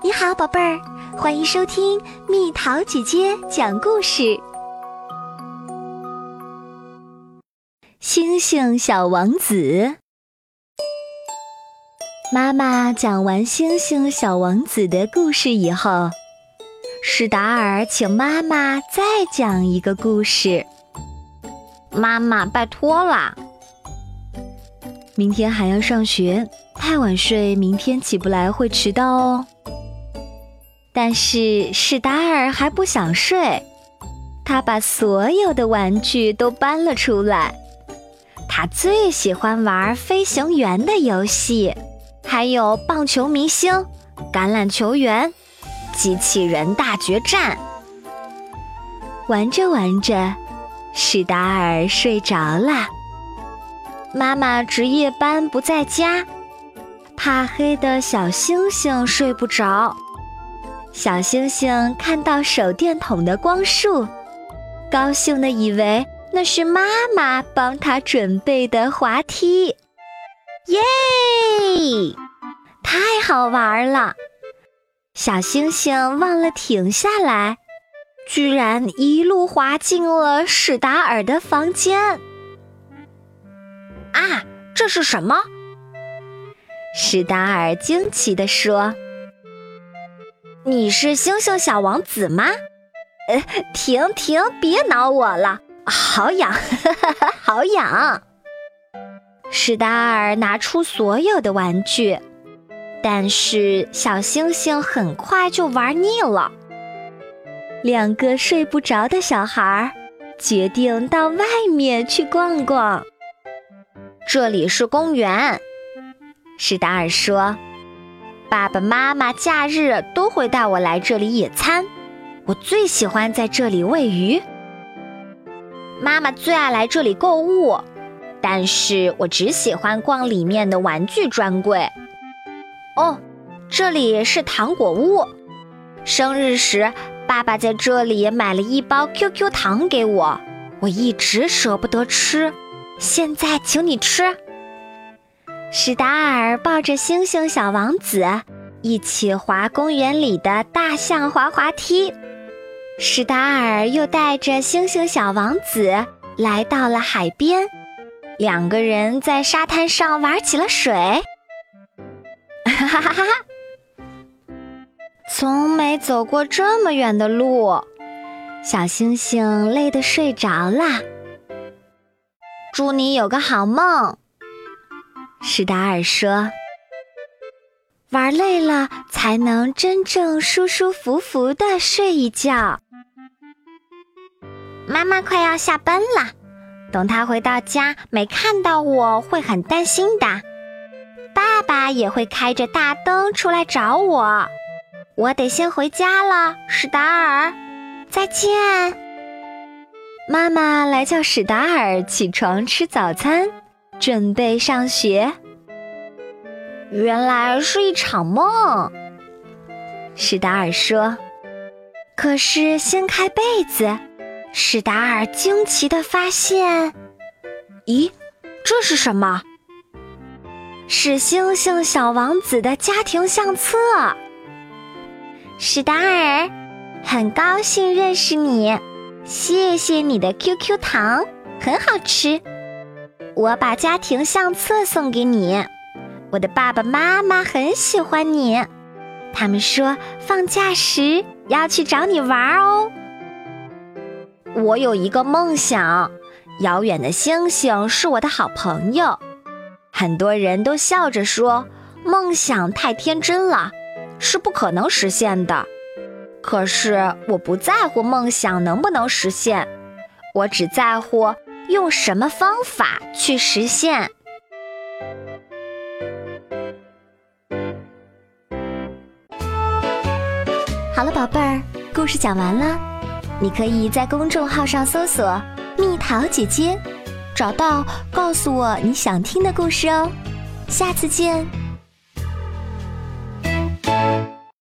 你好，宝贝儿，欢迎收听蜜桃姐姐讲故事。《星星小王子》妈妈讲完《星星小王子》的故事以后，史达尔请妈妈再讲一个故事。妈妈，拜托啦！明天还要上学，太晚睡，明天起不来会迟到哦。但是史达尔还不想睡，他把所有的玩具都搬了出来。他最喜欢玩飞行员的游戏，还有棒球明星、橄榄球员、机器人大决战。玩着玩着，史达尔睡着了。妈妈值夜班不在家，怕黑的小星星睡不着。小星星看到手电筒的光束，高兴的以为那是妈妈帮他准备的滑梯。耶！太好玩了！小星星忘了停下来，居然一路滑进了史达尔的房间。啊，这是什么？史达尔惊奇地说：“你是星星小王子吗？”呃，停停，别挠我了，好痒，好痒。史达尔拿出所有的玩具，但是小星星很快就玩腻了。两个睡不着的小孩决定到外面去逛逛。这里是公园，史达尔说：“爸爸妈妈假日都会带我来这里野餐，我最喜欢在这里喂鱼。妈妈最爱来这里购物，但是我只喜欢逛里面的玩具专柜。哦，这里是糖果屋，生日时爸爸在这里买了一包 QQ 糖给我，我一直舍不得吃。”现在，请你吃。史达尔抱着星星小王子一起滑公园里的大象滑滑梯。史达尔又带着星星小王子来到了海边，两个人在沙滩上玩起了水。哈哈哈哈哈！从没走过这么远的路，小星星累得睡着了。祝你有个好梦，史达尔说。玩累了才能真正舒舒服服的睡一觉。妈妈快要下班了，等她回到家没看到我会很担心的。爸爸也会开着大灯出来找我。我得先回家了，史达尔，再见。妈妈来叫史达尔起床吃早餐，准备上学。原来是一场梦，史达尔说。可是掀开被子，史达尔惊奇的发现，咦，这是什么？是星星小王子的家庭相册。史达尔，很高兴认识你。谢谢你的 QQ 糖，很好吃。我把家庭相册送给你，我的爸爸妈妈很喜欢你，他们说放假时要去找你玩哦。我有一个梦想，遥远的星星是我的好朋友。很多人都笑着说梦想太天真了，是不可能实现的。可是我不在乎梦想能不能实现，我只在乎用什么方法去实现。好了，宝贝儿，故事讲完了，你可以在公众号上搜索“蜜桃姐姐”，找到告诉我你想听的故事哦。下次见。